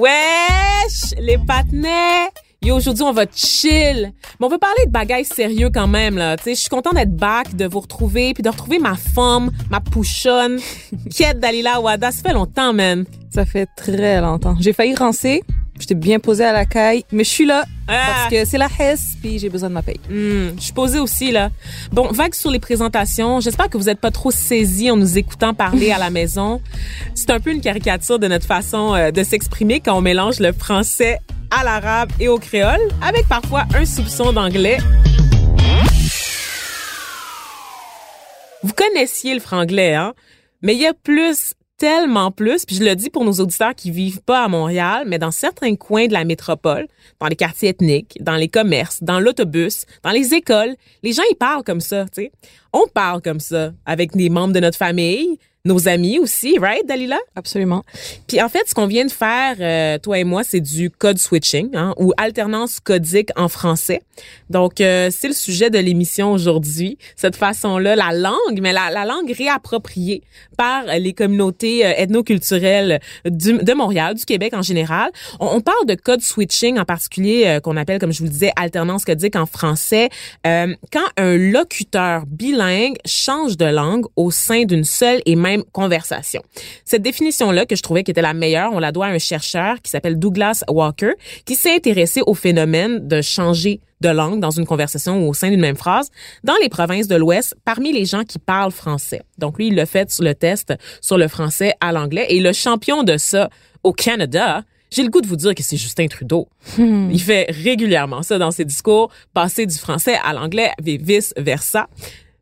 Wesh, les patinets! Yo, aujourd'hui, on va chill. Mais on veut parler de bagages sérieux quand même, là. Je suis contente d'être back, de vous retrouver, puis de retrouver ma femme, ma pouchonne, Kiet Dalila Wada. Ça fait longtemps, man. Ça fait très longtemps. J'ai failli rancer. J'étais bien posée à la caille, mais je suis là ah. parce que c'est la Hesse, puis j'ai besoin de ma paye. Hmm, je suis posée aussi là. Bon, vague sur les présentations. J'espère que vous n'êtes pas trop saisis en nous écoutant parler à la maison. C'est un peu une caricature de notre façon euh, de s'exprimer quand on mélange le français à l'arabe et au créole, avec parfois un soupçon d'anglais. Vous connaissiez le franglais, hein? Mais il y a plus, tellement plus, puis je le dis pour nos auditeurs qui vivent pas à Montréal, mais dans certains coins de la métropole, dans les quartiers ethniques, dans les commerces, dans l'autobus, dans les écoles, les gens ils parlent comme ça, tu sais. On parle comme ça avec des membres de notre famille, nos amis aussi, right, Dalila? Absolument. Puis en fait, ce qu'on vient de faire, euh, toi et moi, c'est du code switching, hein, ou alternance codique en français. Donc, euh, c'est le sujet de l'émission aujourd'hui. Cette façon-là, la langue, mais la, la, langue réappropriée par les communautés euh, ethnoculturelles du, de Montréal, du Québec en général. On, on parle de code switching en particulier, qu'on appelle, comme je vous le disais, alternance codique en français. quand un locuteur bilingue change de langue au sein d'une seule et même conversation. Cette définition-là, que je trouvais qui était la meilleure, on la doit à un chercheur qui s'appelle Douglas Walker, qui s'est intéressé au phénomène de changer de langue dans une conversation ou au sein d'une même phrase dans les provinces de l'Ouest parmi les gens qui parlent français. Donc lui, il l'a fait sur le test sur le français à l'anglais et le champion de ça au Canada, j'ai le goût de vous dire que c'est Justin Trudeau. Hmm. Il fait régulièrement ça dans ses discours, passer du français à l'anglais et vice versa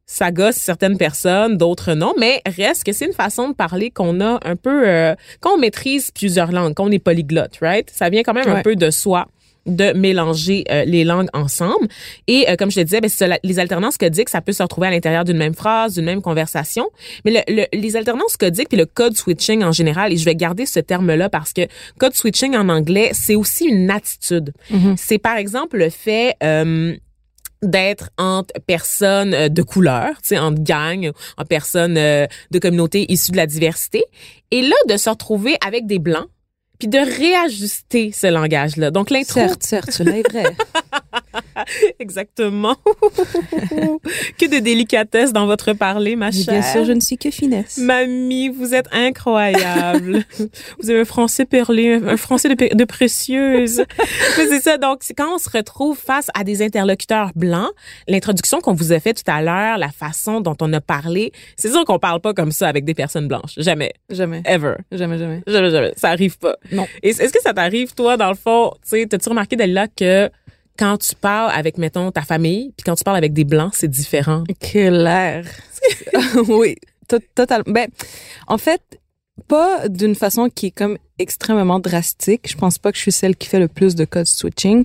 ça gosse certaines personnes, d'autres non, mais reste que c'est une façon de parler qu'on a un peu, euh, qu'on maîtrise plusieurs langues, qu'on est polyglotte, right? Ça vient quand même un peu de soi de mélanger euh, les langues ensemble. Et euh, comme je te disais, ben, les alternances codiques, ça peut se retrouver à l'intérieur d'une même phrase, d'une même conversation. Mais le, les alternances codiques puis le code switching en général, et je vais garder ce terme-là parce que code switching en anglais, c'est aussi une attitude. Mm-hmm. C'est par exemple le fait d'être entre personnes euh, de couleur, tu sais, entre gangs, en personnes euh, de communautés issues de la diversité, et là de se retrouver avec des blancs, puis de réajuster ce langage-là. Donc l'intro. Certes, certes, cela est vrai. Exactement. que de délicatesse dans votre parler, ma chère. Bien sûr, je ne suis que finesse. Mamie, vous êtes incroyable. vous avez un français perlé, un français de, de précieuse. c'est ça. Donc, c'est quand on se retrouve face à des interlocuteurs blancs, l'introduction qu'on vous a fait tout à l'heure, la façon dont on a parlé, c'est sûr qu'on parle pas comme ça avec des personnes blanches. Jamais. Jamais. Ever. Jamais, jamais. Jamais, jamais. Ça arrive pas. Non. Est-ce que ça t'arrive, toi, dans le fond, tu sais, t'as-tu remarqué, Dalila, que quand tu parles avec, mettons, ta famille, puis quand tu parles avec des blancs, c'est différent? Clair. oui, totalement. Ben, en fait, pas d'une façon qui est comme extrêmement drastique. Je pense pas que je suis celle qui fait le plus de code switching,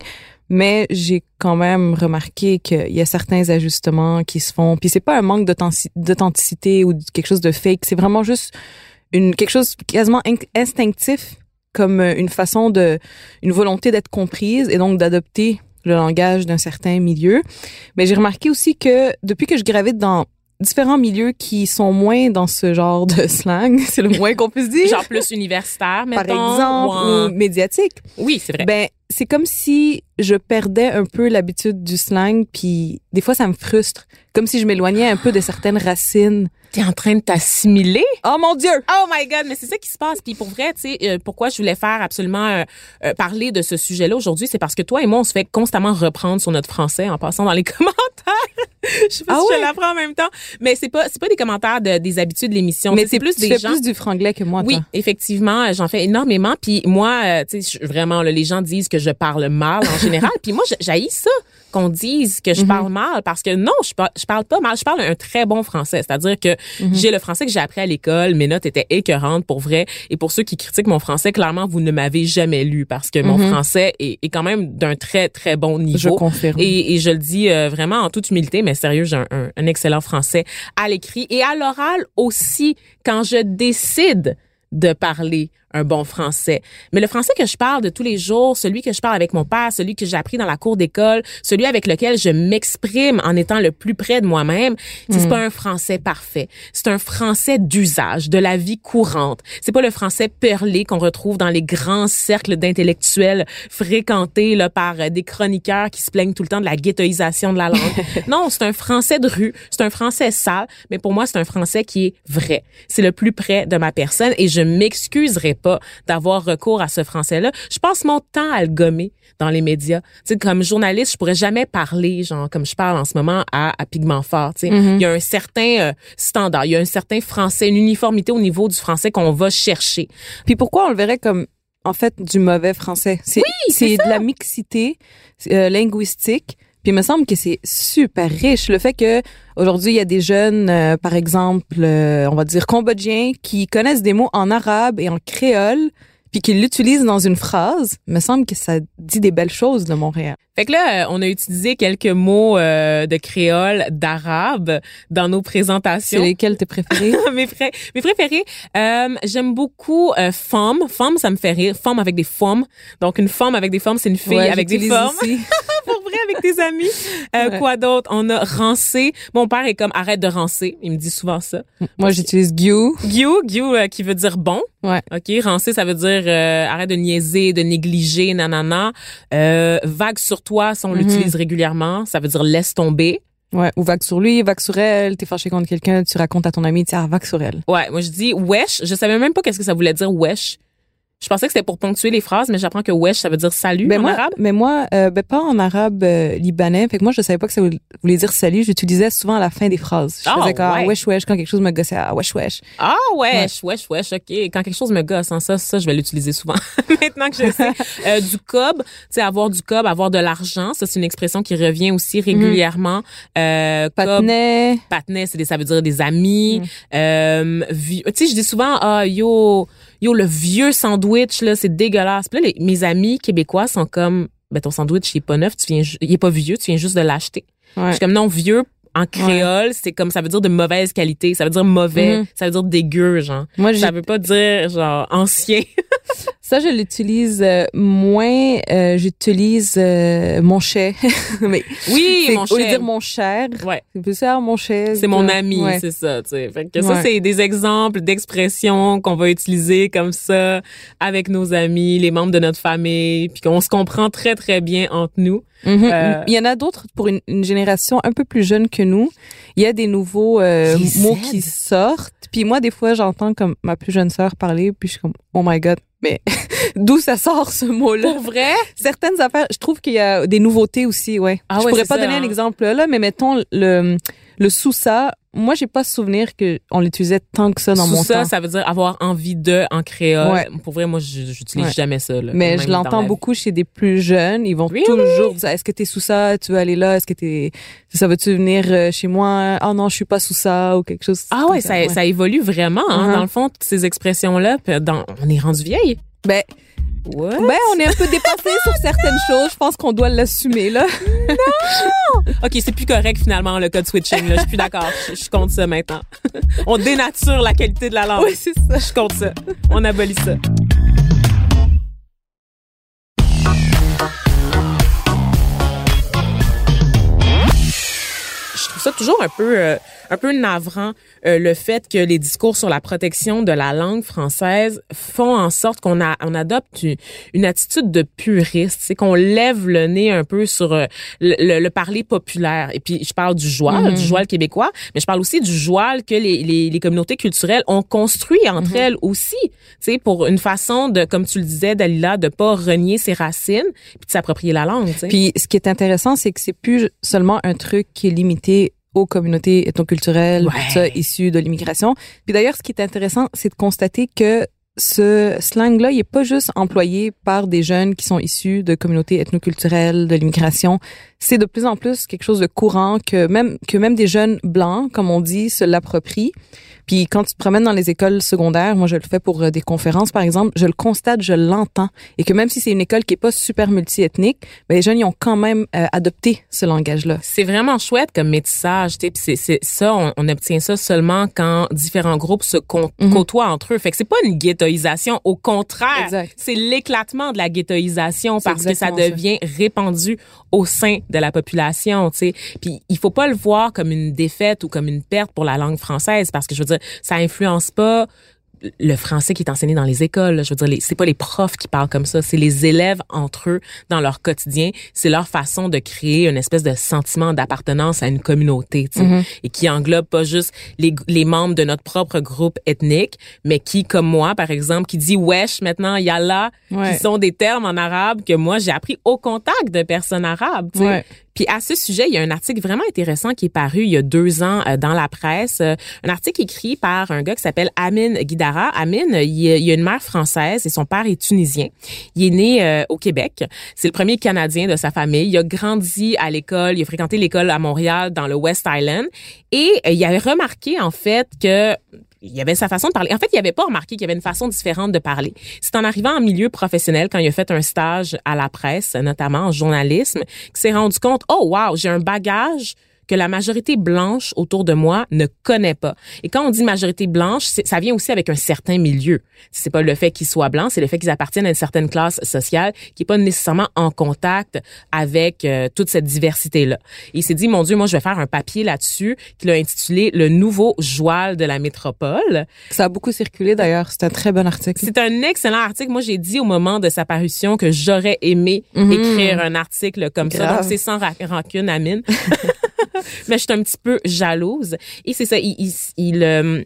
mais j'ai quand même remarqué qu'il y a certains ajustements qui se font. Puis c'est pas un manque d'authenticité ou quelque chose de fake. C'est vraiment juste une quelque chose quasiment instinctif comme une façon de une volonté d'être comprise et donc d'adopter le langage d'un certain milieu. Mais j'ai remarqué aussi que depuis que je gravite dans différents milieux qui sont moins dans ce genre de slang, c'est le moins qu'on puisse dire. Genre plus universitaire, mettons. Par exemple, ou, médiatique. Oui, c'est vrai. Ben, c'est comme si je perdais un peu l'habitude du slang, puis des fois, ça me frustre. Comme si je m'éloignais un peu de certaines racines t'es en train de t'assimiler? Oh mon Dieu! Oh my God! Mais c'est ça qui se passe. Puis pour vrai, tu sais, euh, pourquoi je voulais faire absolument euh, euh, parler de ce sujet-là aujourd'hui, c'est parce que toi et moi, on se fait constamment reprendre sur notre français en passant dans les commentaires. je sais pas ah si je l'apprends en même temps. Mais c'est pas, c'est pas des commentaires de, des habitudes de l'émission. Mais c'est plus des gens. plus du franglais que moi, Oui, effectivement, j'en fais énormément. Puis moi, tu sais, vraiment, les gens disent que je parle mal en général. puis moi, j'haïs ça qu'on dise que je mhm. parle mal parce que non, je, je parle pas mal. Je parle un très bon français. C'est-à-dire que Mhm. J'ai le français que j'ai appris à l'école, mes notes étaient écœurantes pour vrai. Et pour ceux qui critiquent mon français, clairement, vous ne m'avez jamais lu parce que mon mhm. français est, est quand même d'un très, très bon niveau. Je confirme. Et, et je le dis euh, vraiment en toute humilité, mais sérieux, j'ai un, un excellent français à l'écrit et à l'oral aussi quand je décide de parler un bon français. Mais le français que je parle de tous les jours, celui que je parle avec mon père, celui que j'ai appris dans la cour d'école, celui avec lequel je m'exprime en étant le plus près de moi-même, c'est hmm. pas un français parfait. C'est un français d'usage, de la vie courante. C'est pas le français perlé qu'on retrouve dans les grands cercles d'intellectuels fréquentés là par euh, des chroniqueurs qui se plaignent tout le temps de la ghettoisation de la langue. non, c'est un français de rue, c'est un français sale, mais pour moi c'est un français qui est vrai. C'est le plus près de ma personne et je m'excuserai pas d'avoir recours à ce français-là. Je passe mon temps à le gommer dans les médias. Tu sais, comme journaliste, je pourrais jamais parler, genre, comme je parle en ce moment, à, à pigment fort. Tu sais. Mm-hmm. Il y a un certain euh, standard, il y a un certain français, une uniformité au niveau du français qu'on va chercher. Puis pourquoi on le verrait comme en fait du mauvais français? C'est oui, c'est de la mixité euh, linguistique puis il me semble que c'est super riche le fait que aujourd'hui il y a des jeunes, euh, par exemple, euh, on va dire cambodgiens, qui connaissent des mots en arabe et en créole, puis qu'ils l'utilisent dans une phrase. Il me semble que ça dit des belles choses de Montréal. Fait que là, on a utilisé quelques mots euh, de créole, d'arabe dans nos présentations. C'est lesquels tes préférés? Mes, mes préférés. Euh, J'aime beaucoup euh, femme. Femme, ça me fait rire. Femme avec des femmes. Donc une femme avec des femmes, c'est une fille avec des femmes. Pour avec tes amis. Euh, Quoi d'autre? On a rancé. Mon père est comme arrête de rancer. Il me dit souvent ça. Moi, j'utilise giu. Giu, giu euh, qui veut dire bon. Ouais. Ok, rancer, ça veut dire euh, arrête de niaiser, de négliger, nanana. vague sur toi, ça on mhm. l'utilise régulièrement. Ça veut dire laisse tomber. Ouais, ou vague sur lui, vague sur elle, t'es fâché contre quelqu'un, tu racontes à ton ami, tu ah, vague sur elle. Ouais, moi je dis wesh, je savais même pas qu'est-ce que ça voulait dire wesh. Je pensais que c'était pour ponctuer les phrases, mais j'apprends que wesh, ça veut dire salut ben en arabe. Mais moi, euh, ben pas en arabe euh, libanais. Fait que moi, je savais pas que ça voulait dire salut. J'utilisais souvent à la fin des phrases. Je faisais comme ah, wesh wesh quand quelque chose me gossait. Ah wesh wesh. Ah wesh wesh wesh. Ok. Quand quelque chose me gosse, hein, ça, ça, je vais l'utiliser souvent. Maintenant que je sais. euh, du cob, tu sais, avoir du cob, avoir de l'argent, ça c'est une expression qui revient aussi mhm. régulièrement. Euh, patnet. Patnet, c'est ça veut dire des amis. Mhm. Euh, tu sais, je dis souvent ah yo yo, le vieux sandwich, là, c'est dégueulasse. Puis là, mes amis québécois sont comme, ben, ton sandwich, il est pas neuf, tu viens, il est pas vieux, tu viens juste de l'acheter. Je suis comme, non, vieux, en créole, c'est comme ça veut dire de mauvaise qualité, ça veut dire mauvais, mm-hmm. ça veut dire dégueu, genre. Moi, ça veut pas dire genre ancien. ça, je l'utilise euh, moins. Euh, J'utilise euh, mon cher. Mais oui, mon cher. Au lieu de dire mon cher, ouais. c'est plus ça, mon. C'est mon ami, c'est ça. Tu sais. Fait que ça, c'est des exemples d'expressions qu'on va utiliser comme ça avec nos amis, les membres de notre famille, puis qu'on se comprend très très bien entre nous. Mm-hmm. Euh, Il y en a d'autres pour une, une, génération un peu plus jeune que nous. Il y a des nouveaux euh, mots qui sortent. Puis moi, des fois, j'entends comme ma plus jeune sœur parler, puis je suis comme, oh my god, mais d'où ça sort ce mot-là? Pour vrai? Certaines affaires, je trouve qu'il y a des nouveautés aussi, ouais. Ah je pourrais pas donner un hein. exemple là, mais mettons le le sous-ça, moi, j'ai pas souvenir que on l'utilisait tant que ça dans mon ça, temps. Ça, veut dire avoir envie de en créole. Pour vrai, moi, j'utilise jamais ça. Là, Mais je l'entends beaucoup chez des plus jeunes. Ils vont toujours dire Est-ce que t'es sous ça? Tu veux aller là? Est-ce que t'es ça veut-tu venir euh, chez moi? Ah non, je suis pas sous ça ou quelque chose. Ah ouais, ça, ça, évolue vraiment. Hein, uh-huh. Dans le fond, ces expressions là, on est rendu vieille. Ben What? Ben, on est un peu dépassé sur certaines choses. Je pense qu'on doit l'assumer, là. Non! OK, c'est plus correct, finalement, le code switching, là. Je suis plus d'accord. Je, je compte ça maintenant. on dénature la qualité de la langue. Oui, c'est ça. Je compte ça. On abolit ça. Je trouve ça toujours un peu... Euh, un peu navrant euh, le fait que les discours sur la protection de la langue française font en sorte qu'on a, on adopte une, attitude de puriste, c'est qu'on lève le nez un peu sur euh, le, le, parler populaire. Et puis je parle du joual, mm-hmm. du joual québécois, mais je parle aussi du joual que les, les, les communautés culturelles ont construit entre mm-hmm. elles aussi, tu sais, pour une façon de, comme tu le disais, Dalila, de pas renier ses racines puis de s'approprier la langue. sais. Puis ce qui est intéressant, c'est que c'est plus seulement un truc qui est limité aux communautés ethnoculturelles, ouais. ça, issues de l'immigration. Puis d'ailleurs, ce qui est intéressant, c'est de constater que ce slang-là, il est pas juste employé par des jeunes qui sont issus de communautés ethnoculturelles, de l'immigration. C'est de plus en plus quelque chose de courant que même que même des jeunes blancs, comme on dit, se l'approprient. Puis quand tu te promènes dans les écoles secondaires, moi je le fais pour euh, des conférences par exemple, je le constate, je l'entends et que même si c'est une école qui est pas super multiethnique, ben les jeunes ils ont quand même euh, adopté ce langage-là. C'est vraiment chouette comme métissage, tu sais, c'est ça on, on, obtient ça seulement quand différents groupes se mhm. côtoient entre eux. Fait que c'est pas une ghettoisation, au contraire, c'est l'éclatement de la ghettoisation parce que ça devient répandu au sein de la population, tu sais. Puis il faut pas le voir comme une défaite ou comme une perte pour la langue française parce que je veux dire ça influence pas le français qui est enseigné dans les écoles. Je veux dire, c'est pas les profs qui parlent comme ça, c'est les élèves entre eux dans leur quotidien. C'est leur façon de créer une espèce de sentiment d'appartenance à une communauté, mm-hmm. et qui englobe pas juste les, les membres de notre propre groupe ethnique, mais qui, comme moi, par exemple, qui dit wesh maintenant, yalla, qui sont des termes en arabe que moi j'ai appris au contact de personnes arabes. Puis à ce sujet, il y a un article vraiment intéressant qui est paru il y a deux ans euh, dans la presse. Euh, un article écrit par un gars qui s'appelle Amin Guidara. Amin, il, y a une mère française et son père est tunisien. Il est né euh, au Québec. C'est le premier Canadien de sa famille. Il a grandi à l'école. Il a fréquenté l'école à Montréal dans le West Island. Et il avait remarqué en fait que il y avait sa façon de parler. En fait, il avait pas remarqué qu'il y avait une façon différente de parler. C'est en arrivant en milieu professionnel, quand il a fait un stage à la presse, notamment en journalisme, qu'il s'est rendu compte, oh wow, j'ai un bagage que la majorité blanche autour de moi ne connaît pas. Et quand on dit majorité blanche, ça vient aussi avec un certain milieu. C'est pas le fait qu'ils soient blancs, c'est le fait qu'ils appartiennent à une certaine classe sociale qui est pas nécessairement en contact avec euh, toute cette diversité-là. il s'est dit, mon Dieu, moi, je vais faire un papier là-dessus qu'il a intitulé Le nouveau joual de la métropole. Ça a beaucoup circulé d'ailleurs. C'est un très bon article. C'est un excellent article. Moi, j'ai dit au moment de sa parution que j'aurais aimé mhm. écrire un article comme ça. Donc, c'est sans rancune, Amine. mais je suis un petit peu jalouse. Et c'est ça, il, il, il euh,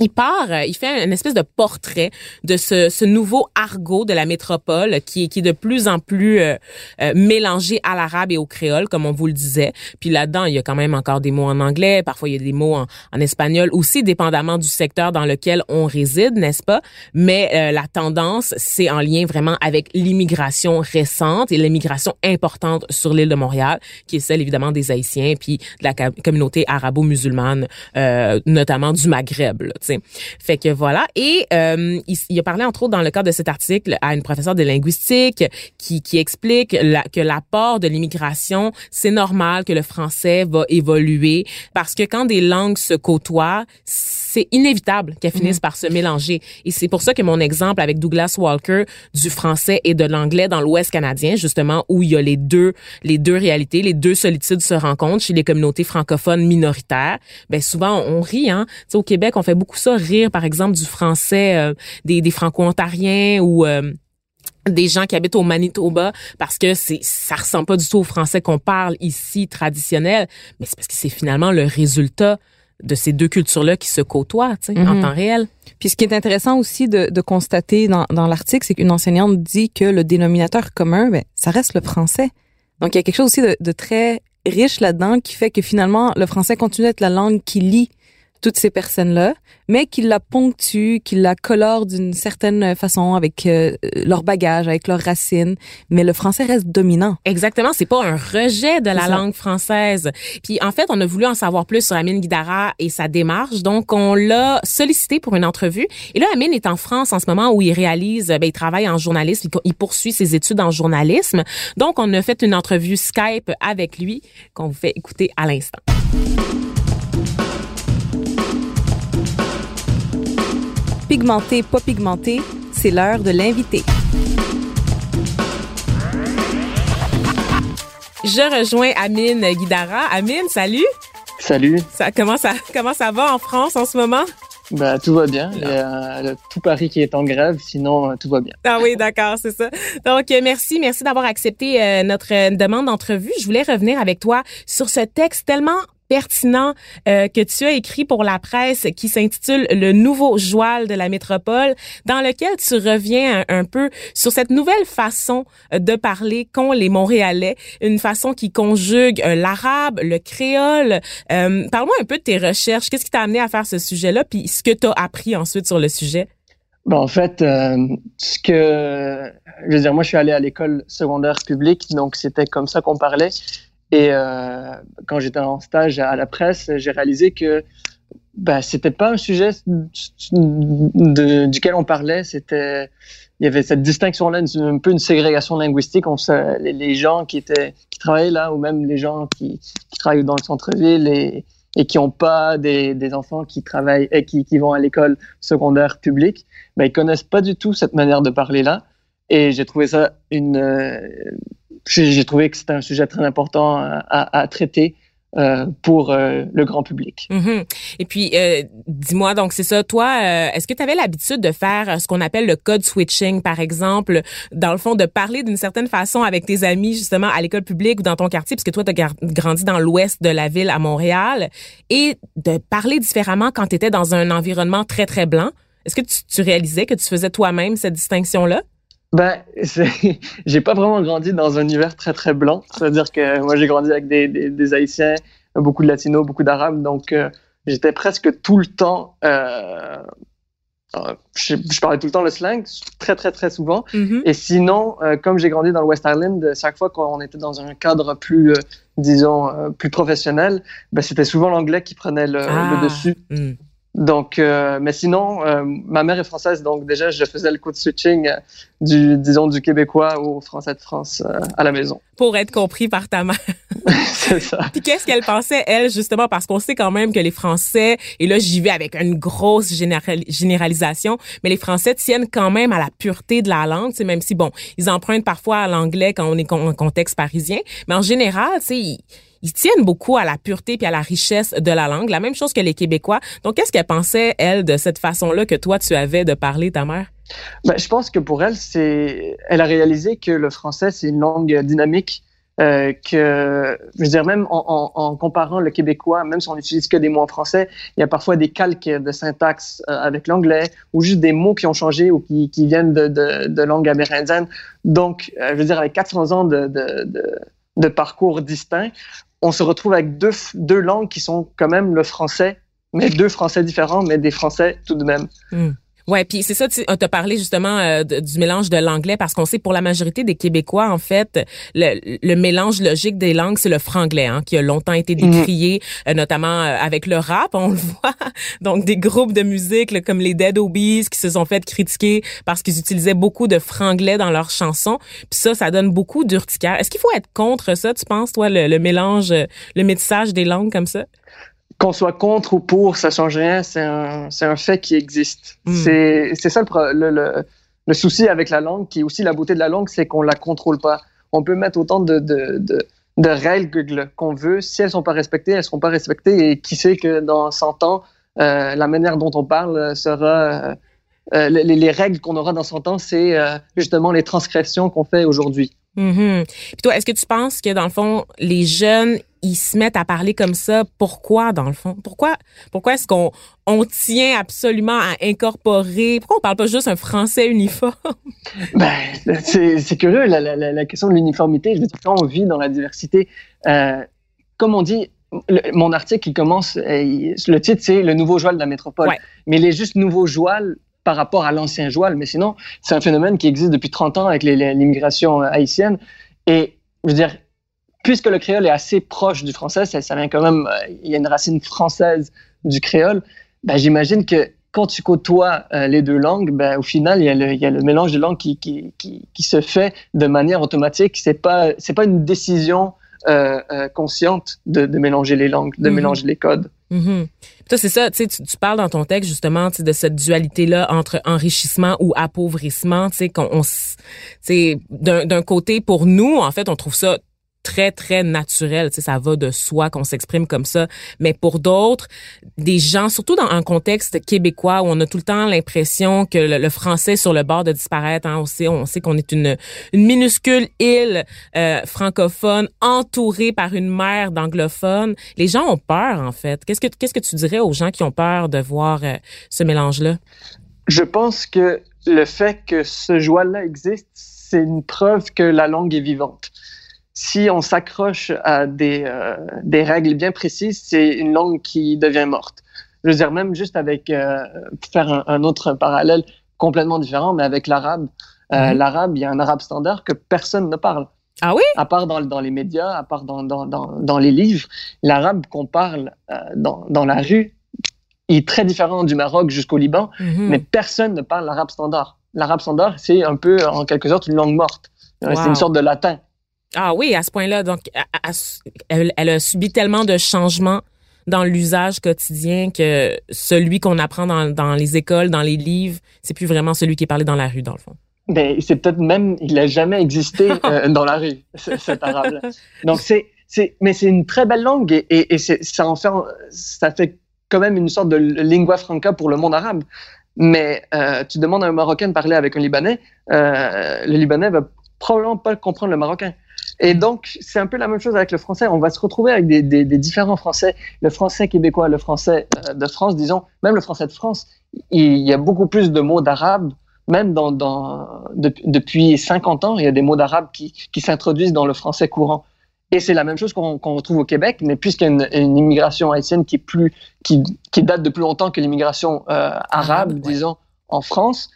il part, euh, il fait une espèce de portrait de ce, ce nouveau argot de la métropole qui qui est de plus en plus euh, euh, mélangé à l'arabe et au créole, comme on vous le disait. Puis là-dedans, il y a quand même encore des mots en anglais, parfois il y a des mots en, espagnol, aussi dépendamment du secteur dans lequel on réside, n'est-ce pas? Mais la tendance, c'est en lien vraiment avec l'immigration récente et l'immigration importante sur l'île de Montréal, qui est celle évidemment des Haïtiens, puis de la communauté arabo-musulmane, notamment du Maghreb. Là, fait que voilà. Et euh, il, a parlé entre autres dans le cadre de cet article à une professeure de linguistique qui, qui explique que l'apport de l'immigration, c'est normal que le français va évoluer parce que quand des langues se côtoient, c'est inévitable qu'elles finissent mhm. par se mélanger. Et c'est pour ça que mon exemple avec Douglas Walker du français et de l'anglais dans l'Ouest canadien, justement, où il y a les deux, les deux réalités, les deux solitudes se rencontrent chez les communautés francophones minoritaires. Ben souvent on rit, hein. au Québec, on fait beaucoup ça rire, par exemple, du français euh, des, des franco-ontariens ou euh, des gens qui habitent au Manitoba parce que c'est ça ressemble pas du tout au français qu'on parle ici traditionnel, mais c'est parce que c'est finalement le résultat de ces deux cultures-là qui se côtoient en mhm. temps réel. Puis ce qui est intéressant aussi de, de constater dans, dans l'article, c'est qu'une enseignante dit que le dénominateur commun, ben, ça reste le français. Donc il y a quelque chose aussi de, de très riche là-dedans qui fait que finalement le français continue d'être la langue qui lie toutes ces personnes-là, mais qu'ils la ponctuent, qu'ils la colorent d'une certaine façon avec euh, leur bagage, avec leurs racines, mais le français reste dominant. Exactement, c'est pas un rejet de la langue française. Puis en fait, on a voulu en savoir plus sur Amine Guidara et sa démarche, donc on l'a sollicité pour une entrevue. Et là, Amine est en France en ce moment où il réalise, ben, il travaille en journalisme, il poursuit ses études en journalisme. Donc on a fait une entrevue Skype avec lui qu'on vous fait écouter à l'instant. Pigmenté, pas pigmenté, c'est l'heure de l'inviter. Je rejoins Amine Guidara. Amine, salut. Salut. Ça, comment, ça, comment ça va en France en ce moment? Bah, tout va bien. Il y a tout Paris qui est en grève, sinon euh, tout va bien. Ah oui, d'accord, c'est ça. Donc euh, merci, merci d'avoir accepté euh, notre demande d'entrevue. Je voulais revenir avec toi sur ce texte tellement pertinent euh, que tu as écrit pour la presse qui s'intitule Le nouveau joual de la métropole, dans lequel tu reviens un, peu sur cette nouvelle façon euh, de parler qu'ont les Montréalais, une façon qui conjugue euh, l'arabe, le créole. Parle-moi un peu de tes recherches. Qu'est-ce qui t'a amené à faire ce sujet-là, puis ce que tu as appris ensuite sur le sujet? Ben, en fait, euh, ce que je veux dire, moi, je suis allé à l'école secondaire publique, donc c'était comme ça qu'on parlait. Et euh, quand j'étais en stage à la presse, j'ai réalisé que ben, c'était pas un sujet duquel on parlait. C'était, il y avait cette distinction-là, un peu une ségrégation linguistique. Les, gens qui étaient, qui travaillaient là, ou même les gens qui, travaillent dans le centre-ville et, qui n'ont pas des, enfants qui travaillent et qui, vont à l'école secondaire publique, ben, ils connaissent pas du tout cette manière de parler là. Et j'ai trouvé ça une, j'ai trouvé que c'était un sujet très important à, traiter euh, pour euh, le grand public. Mm-hmm. Et puis, euh, dis-moi, donc c'est ça, toi, euh, est-ce que tu avais l'habitude de faire ce qu'on appelle le code switching, par exemple, dans le fond, de parler d'une certaine façon avec tes amis, justement, à l'école publique ou dans ton quartier, parce que toi, tu as grandi dans l'ouest de la ville à Montréal, et de parler différemment quand tu étais dans un environnement très, très blanc? Est-ce que tu réalisais que tu faisais toi-même cette distinction-là? Ben, j'ai pas vraiment grandi dans un univers très très blanc. C'est-à-dire que moi j'ai grandi avec des, des, des, Haïtiens, beaucoup de Latinos, beaucoup d'Arabes, donc euh, j'étais presque tout le temps. Euh, euh, je, je, parlais tout le temps le slang, très très très souvent. Mm-hmm. Et sinon, comme j'ai grandi dans le West Island, chaque fois qu'on était dans un cadre plus, disons, plus professionnel, ben, c'était souvent l'anglais qui prenait le, ah. le dessus. Mm. Donc, euh, mais sinon, euh, ma mère est française, donc déjà, je faisais le coup de switching euh, du, disons, du québécois au français de France euh, à la maison. Pour être compris par ta mère. C'est ça. Puis qu'est-ce qu'elle pensait, elle, justement, parce qu'on sait quand même que les Français, et là, j'y vais avec une grosse généralisation, mais les Français tiennent quand même à la pureté de la langue, c'est même si, bon, ils empruntent parfois à l'anglais quand on est en contexte parisien, mais en général, tu sais, ils tiennent beaucoup à la pureté puis à la richesse de la langue, la même chose que les Québécois. Donc, qu'est-ce qu'elle pensait, elle, de cette façon-là que toi, tu avais de parler, ta mère? Ben, je pense que pour elle, c'est, elle a réalisé que le français, c'est une langue dynamique, euh, que, je veux dire, même en, comparant le québécois, même si on n'utilise que des mots en français, il y a parfois des calques de syntaxe euh, avec l'anglais ou juste des mots qui ont changé ou qui, viennent de, de, de langue amérindienne. Donc, euh, je veux dire, avec 400 ans de de parcours distincts, on se retrouve avec deux, deux langues qui sont quand même le français, mais deux français différents, mais des français tout de même. Mm. Ouais, puis c'est ça, tu as parlé justement euh, du mélange de l'anglais parce qu'on sait pour la majorité des Québécois, en fait, le, le mélange logique des langues, c'est le franglais, hein, qui a longtemps été mhm. décrié, euh, notamment euh, avec le rap, on le voit. Donc des groupes de musique comme les Dead Obies qui se sont fait critiquer parce qu'ils utilisaient beaucoup de franglais dans leurs chansons. Puis ça, ça donne beaucoup d'urticaire. Est-ce qu'il faut être contre ça, tu penses, toi, le, le mélange, le métissage des langues comme ça? Qu'on soit contre ou pour, ça change rien. C'est un, un fait qui existe. Mm. C'est, ça le, le, le, souci avec la langue, qui est aussi la beauté de la langue, c'est qu'on la contrôle pas. On peut mettre autant de, de, de, de règles qu'on veut. Si elles sont pas respectées, elles seront pas respectées. Et qui sait que dans 100 ans, euh, la manière dont on parle sera... Euh, euh les, les, règles qu'on aura dans 100 ans, c'est euh, justement les transgressions qu'on fait aujourd'hui. Mm-hmm. Puis toi, est-ce que tu penses que dans le fond, les jeunes, ils se mettent à parler comme ça Pourquoi dans le fond? Pourquoi Pourquoi est-ce qu'on on tient absolument à incorporer Pourquoi on parle pas juste un français uniforme? Ben, c'est curieux la, la, la, question de l'uniformité. Je veux dire, quand on vit dans la diversité, euh, comme on dit, le, mon article, il commence, euh, le titre, c'est Le nouveau joual de la métropole. Ouais. Mais il est juste nouveau joual par rapport à l'ancien joual. Mais sinon, c'est un phénomène qui existe depuis 30 ans avec l'immigration haïtienne. Et je veux dire, puisque le créole est assez proche du français, ça, ça vient quand même, euh, il y a une racine française du créole, ben, j'imagine que quand tu côtoies euh, les deux langues, ben, au final, il y, a le, il y a le mélange de langues qui, qui, qui, qui se fait de manière automatique. C'est pas, c'est pas une décision euh, euh, consciente de, de, mélanger les langues, de mm -hmm. mélanger les codes. Mm -hmm. c'est ça, tu, tu parles dans ton texte justement de cette dualité-là entre enrichissement ou appauvrissement, tu sais, qu'on, d'un côté, pour nous, en fait, on trouve ça très très naturel, tu sais, ça va de soi qu'on s'exprime comme ça, mais pour d'autres, des gens surtout dans un contexte québécois où on a tout le temps l'impression que le, français est sur le bord de disparaître, hein, on sait on sait qu'on est une minuscule île euh, francophone entourée par une mer d'anglophones, les gens ont peur en fait. Qu'est-ce que qu'est-ce que tu dirais aux gens qui ont peur de voir euh, ce mélange là Je pense que le fait que ce joie-là existe, c'est une preuve que la langue est vivante si on s'accroche à des, euh, des règles bien précises, c'est une langue qui devient morte. Je veux dire, même juste avec, euh, faire un, un, autre parallèle, complètement différent, mais avec l'arabe, euh, Mhm. l'arabe, il y a un arabe standard que personne ne parle. Ah oui? À part dans, dans les médias, à part dans, dans, dans, dans les livres, l'arabe qu'on parle euh, dans, la rue est très différent du Maroc jusqu'au Liban, Mhm. mais personne ne parle l'arabe standard. L'arabe standard, c'est un peu, en quelque sorte, une langue morte. C'est une sorte de latin. Ah oui, à ce point-là. Donc, elle, a subi tellement de changements dans l'usage quotidien que celui qu'on apprend dans, dans les écoles, dans les livres, c'est plus vraiment celui qui est parlé dans la rue, dans le fond. Ben, c'est peut-être même, il n'a jamais existé euh, dans la rue, ce- cet arabe-là. Donc, c'est, c'est, mais c'est une très belle langue et, et, ça en fait, ça fait quand même une sorte de lingua franca pour le monde arabe. Mais euh, tu demandes à un Marocain de parler avec un Libanais, euh, le Libanais va probablement pas comprendre le Marocain. Et donc, c'est un peu la même chose avec le français. On va se retrouver avec des, des, des différents français. Le français québécois, le français euh, de France, disons, même le français de France, il y a beaucoup plus de mots d'arabe même dans, dans, de- depuis 50 ans, il y a des mots d'arabe qui, qui s'introduisent dans le français courant. Et c'est la même chose qu'on qu'on retrouve au Québec, mais puisqu'il y a une, une immigration haïtienne qui, est plus, qui, qui date de plus longtemps que l'immigration euh, arabe, ouais. disons, en France,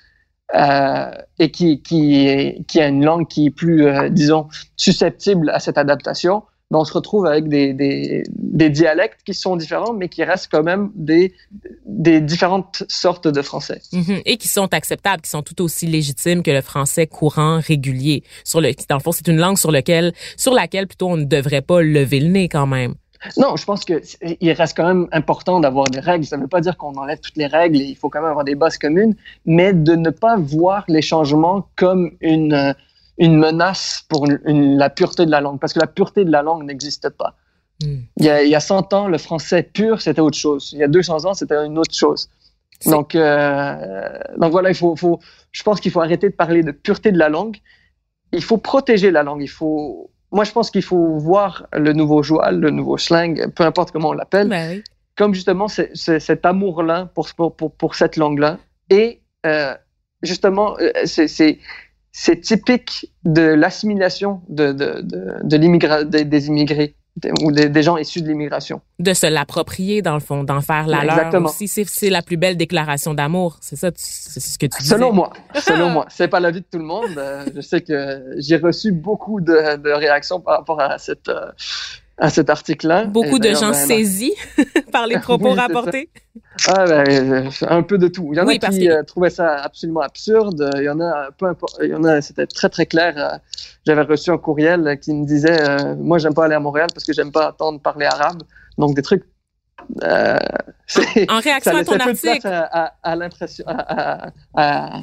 euh, et qui, qui, qui a une langue qui est plus, euh, disons, susceptible à cette adaptation, ben on se retrouve avec des, des, des dialectes qui sont différents, mais qui restent quand même des, des différentes sortes de français. Mhm. Et qui sont acceptables, qui sont tout aussi légitimes que le français courant régulier. Sur le, dans le fond, c'est une langue sur laquelle, sur laquelle plutôt on ne devrait pas lever le nez quand même. Non, je pense que c'est- il reste quand même important d'avoir des règles. Ça ne veut pas dire qu'on enlève toutes les règles. et Il faut quand même avoir des bases communes, mais de ne pas voir les changements comme une euh, une menace pour une- une- la pureté de la langue, parce que la pureté de la langue n'existe pas. Hmm. Il y, a, il y a 100 ans, le français pur, c'était autre chose. Il y a 200 ans, c'était une autre chose. Donc, euh, donc voilà, il faut, faut, je pense qu'il faut arrêter de parler de pureté de la langue. Il faut protéger la langue. Il faut, moi, je pense qu'il faut voir le nouveau joual, le nouveau slang, peu importe comment on l'appelle, Ben comme justement ce- cet amour-là pour, pour, pour, cette langue-là. Et euh, justement, euh, c'est- typique de l'assimilation de, de, de, de l'immigra- des, des immigrés ou des, des gens issus de l'immigration. De se l'approprier, dans le fond, d'en faire la leur Exactement. aussi. C'est, la plus belle déclaration d'amour. C'est ça, c'est ce que tu disais. Selon moi, selon moi, c'est pas l'avis de tout le monde. Euh, je sais que j'ai reçu beaucoup de, de réactions par rapport à cette euh, à cet article-là. Beaucoup de gens ben, saisis par les propos Oui, rapportés. Ah, ben, euh, un peu de tout. Il y en Oui, a qui que- euh, trouvaient ça absolument absurde. Il y en a, peu importe, il y en a, c'était très très clair. Euh, J'avais reçu un courriel qui me disait, euh, moi j'aime pas aller à Montréal parce que j'aime pas entendre parler arabe. Donc des trucs. Euh, En réaction ça à ton article, à, à, à l'impression, à,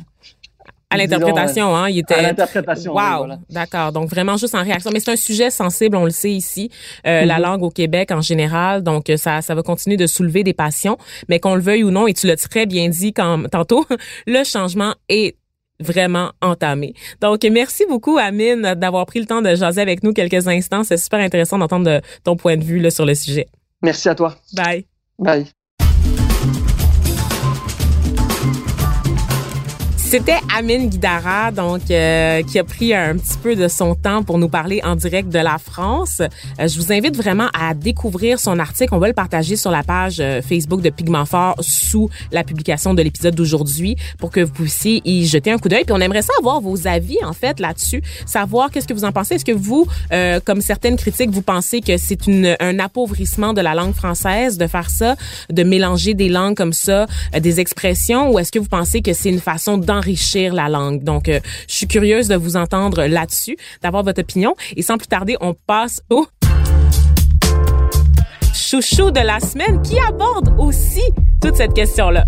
à, l'interprétation, hein, il était. à l'interprétation. oui, Wow, voilà. d'accord. Donc vraiment juste en réaction, mais c'est un sujet sensible, on le sait ici, euh, la Mhm. langue au Québec en général. Donc euh, ça, ça va continuer de soulever des passions, mais qu'on le veuille ou non, et tu l'as très bien dit quand tantôt, le changement est vraiment entamé. Donc merci beaucoup Amine d'avoir pris le temps de jaser avec nous quelques instants. C'est super intéressant d'entendre de- ton point de vue là, sur le sujet. Merci à toi. Bye. Bye. C'était Amine Guidara, donc euh, qui a pris un petit peu de son temps pour nous parler en direct de la France. Euh, je vous invite vraiment à découvrir son article. On va le partager sur la page euh, Facebook de Pigment Fort sous la publication de l'épisode d'aujourd'hui pour que vous puissiez y jeter un coup d'œil. Puis on aimerait savoir vos avis en fait là-dessus, savoir qu'est-ce que vous en pensez. Est-ce que vous, euh, comme certaines critiques, vous pensez que c'est un appauvrissement de la langue française de faire ça, de mélanger des langues comme ça, euh, des expressions, ou est-ce que vous pensez que c'est une façon d'enrichir la langue Donc, euh, je suis curieuse de vous entendre là-dessus, d'avoir votre opinion. Et sans plus tarder, on passe au chouchou de la semaine qui aborde aussi toute cette question-là.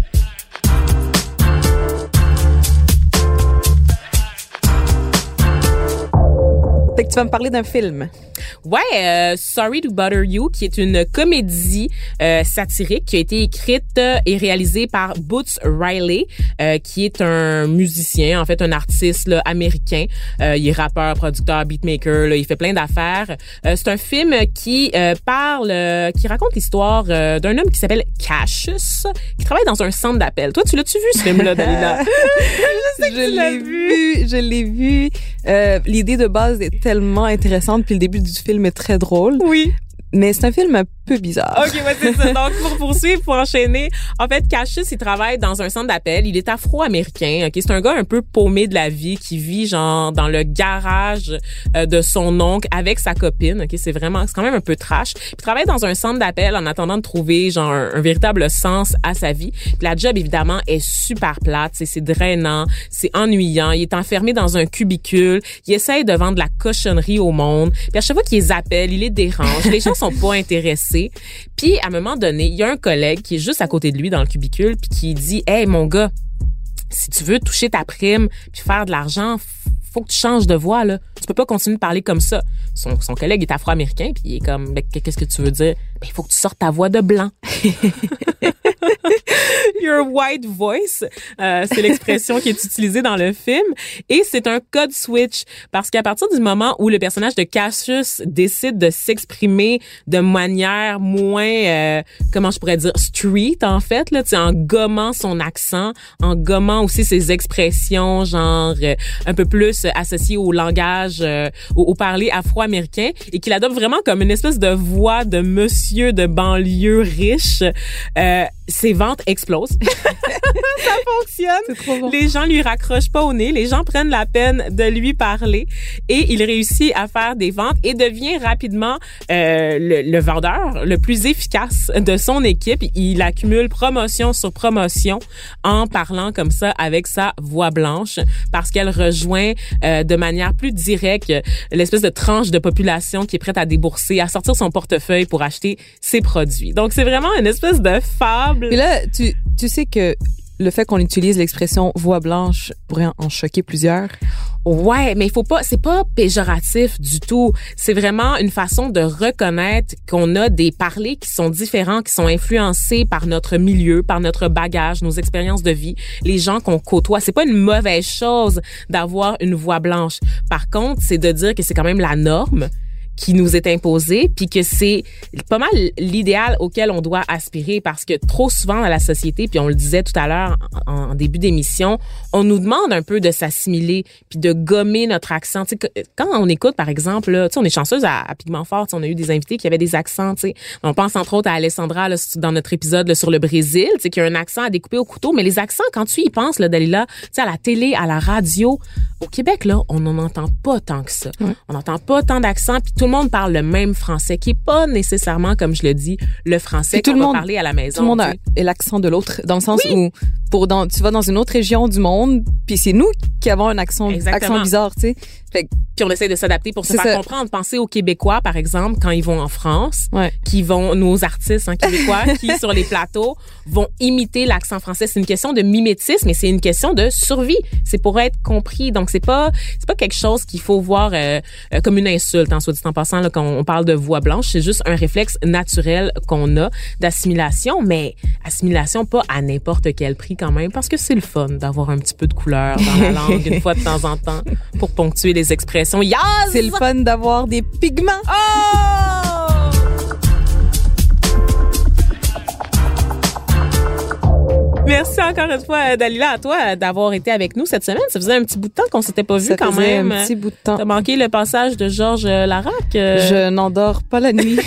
Fait que tu vas me parler d'un film. Ouais, euh, Sorry to Butter You, qui est une comédie euh, satirique qui a été écrite euh, et réalisée par Boots Riley, euh, qui est un musicien, en fait un artiste là, américain. Euh, il est rappeur, producteur, beatmaker, là, il fait plein d'affaires. Euh, c'est un film qui euh, parle, euh, qui raconte l'histoire euh, d'un homme qui s'appelle Cassius, qui travaille dans un centre d'appel. Toi, tu l'as-tu vu ce film-là, Dalila? je l'as l'ai vu, je l'ai vu. Euh, L'idée de base est tellement intéressante, puis le début du film est très drôle. oui. Mais c'est un film un peu bizarre. OK, ouais, c'est ça. Donc, pour poursuivre, pour enchaîner, en fait, Cassius, il travaille dans un centre d'appel. Il est afro-américain. OK, c'est un gars un peu paumé de la vie qui vit, genre, dans le garage euh, de son oncle avec sa copine. OK, c'est vraiment, c'est quand même un peu trash. Il travaille dans un centre d'appel en attendant de trouver, genre, un, véritable sens à sa vie. Puis la job, évidemment, est super plate. C'est drainant, c'est ennuyant. Il est enfermé dans un cubicule. Il essaye de vendre de la cochonnerie au monde. Puis à chaque fois qu'il les appelle, il les dérange. Sont pas intéressés. Puis à un moment donné, il y a un collègue qui est juste à côté de lui dans le cubicule puis qui dit "Hey mon gars, si tu veux toucher ta prime puis faire de l'argent, faut que tu changes de voix là. Tu peux pas continuer de parler comme ça." Son, son collègue est afro-américain puis il est comme "Qu'est-ce que tu veux dire il faut que tu sortes ta voix de blanc." Your white voice, euh, c'est l'expression qui est utilisée dans le film et c'est un code switch parce qu'à partir du moment où le personnage de Cassius décide de s'exprimer de manière moins euh, comment je pourrais dire street en fait là, en gommant son accent, en gommant aussi ses expressions genre euh, un peu plus associées au langage euh, au, au, parler afro-américain et qu'il adopte vraiment comme une espèce de voix de monsieur de banlieue riche euh, ses ventes explosent. ça fonctionne. Les gens lui raccrochent pas au nez. Les gens prennent la peine de lui parler et il réussit à faire des ventes et devient rapidement euh, le, le, vendeur le plus efficace de son équipe. Il accumule promotion sur promotion en parlant comme ça avec sa voix blanche parce qu'elle rejoint euh, de manière plus directe l'espèce de tranche de population qui est prête à débourser, à sortir son portefeuille pour acheter ses produits. Donc c'est vraiment une espèce de fable. Et là, tu, tu sais que le fait qu'on utilise l'expression voix blanche pourrait en choquer plusieurs? Ouais, mais il faut pas, c'est pas péjoratif du tout. C'est vraiment une façon de reconnaître qu'on a des parlers qui sont différents, qui sont influencés par notre milieu, par notre bagage, nos expériences de vie, les gens qu'on côtoie. C'est pas une mauvaise chose d'avoir une voix blanche. Par contre, c'est de dire que c'est quand même la norme qui nous est imposé, puis que c'est pas mal l'idéal auquel on doit aspirer parce que trop souvent dans la société, puis on le disait tout à l'heure en, début d'émission, on nous demande un peu de s'assimiler puis de gommer notre accent. sais quand on écoute par exemple, là, on est chanceuse à, à Pigment Fort, on a eu des invités qui avaient des accents. sais On pense entre autres à Alessandra là, dans notre épisode là, sur le Brésil, qui a un accent à découper au couteau, mais les accents quand tu y penses là, Dalila, à la télé, à la radio, au Québec là, on n'en entend pas tant que ça. On n'entend pas tant d'accents puis tout le monde parle le même français, qui est pas nécessairement, comme je le dis, le français qu'on va parler à la maison. Tout le monde a l'accent de l'autre, dans le sens où pour dans, tu vas dans une autre région du monde, puis c'est nous qui avons un accent, accent bizarre, tu sais. Fait puis on essaie de s'adapter pour se faire comprendre. Pensez aux Québécois, par exemple, quand ils vont en France, qui vont, nos artistes hein, québécois, qui sur les plateaux vont imiter l'accent français. C'est une question de mimétisme et c'est une question de survie. C'est pour être compris. Donc c'est pas, c'est pas quelque chose qu'il faut voir euh, euh, comme une insulte, en hein, soit dit en passant, là, quand on parle de voix blanche. C'est juste un réflexe naturel qu'on a d'assimilation, mais assimilation pas à n'importe quel prix quand même, parce que c'est le fun d'avoir un petit peu de couleur dans la langue une fois de temps en temps pour ponctuer les expressions. Yes! C'est le fun d'avoir des pigments. Oh! Merci encore une fois, Dalila, à toi d'avoir été avec nous cette semaine. Ça faisait un petit bout de temps qu'on s'était pas vu quand même. un petit bout de temps. T'as manqué le passage de Georges Larac. Euh. Je n'endors pas la nuit.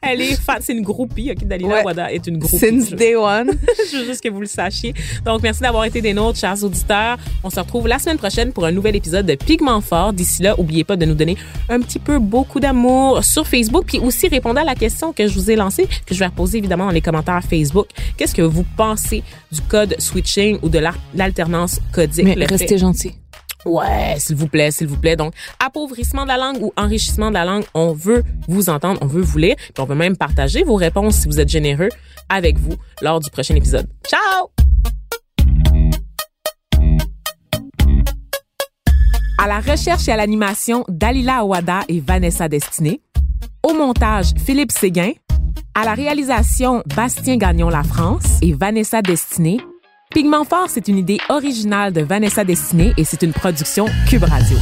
Elle est fan. C'est une groupie. OK, Dalila Wada est une groupie. Since day one. je veux juste que vous le sachiez. Donc, merci d'avoir été des nôtres, chers auditeurs. On se retrouve la semaine prochaine pour un nouvel épisode de Pigment Fort. D'ici là, oubliez pas de nous donner un petit peu beaucoup d'amour sur Facebook. Puis aussi, répondez à la question que je vous ai lancée, que je vais reposer évidemment dans les commentaires Facebook. Qu'est-ce que vous pensez du code switching ou de l'alternance codique. Mais restez gentil. Ouais, s'il vous plaît, s'il vous plaît. Donc, appauvrissement de la langue ou enrichissement de la langue, on veut vous entendre, on veut vous lire, puis on veut même partager vos réponses si vous êtes généreux avec vous lors du prochain épisode. Ciao! À la recherche et à l'animation, Dalila Awada et Vanessa Destiné. Au montage, Philippe Séguin. À la réalisation, Bastien Gagnon La France et Vanessa Destiné. Pigment Fort, c'est une idée originale de Vanessa Destiné et c'est une production Cube Radio.